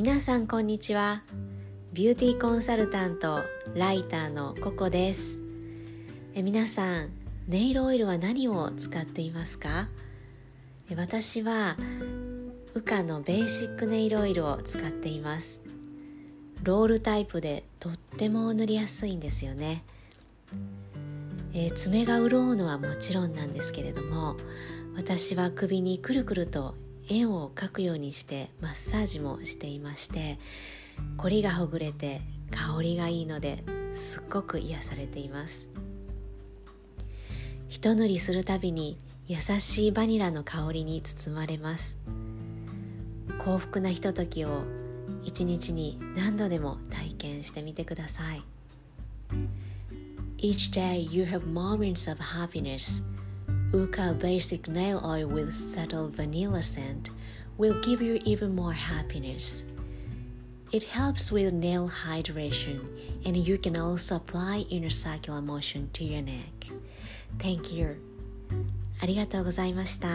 皆さんこんにちは。ビューティーコンサルタントライターのココです。え皆さんネイルオイルは何を使っていますか？え私はウカのベーシックネイルオイルを使っています。ロールタイプでとっても塗りやすいんですよね、えー、爪が潤うのはもちろんなんですけれども私は首にくるくると円を描くようにしてマッサージもしていまして凝りがほぐれて香りがいいのですっごく癒されています。一塗りするたびに優しいバニラの香りに包まれます。幸福なひとときを一日に何度でも体験してみてください。Each day you have moments of happiness. Uka Basic Nail Oil with subtle vanilla scent will give you even more happiness. It helps with nail hydration and you can also apply inner circular motion to your neck. Thank you. ありがとうございました。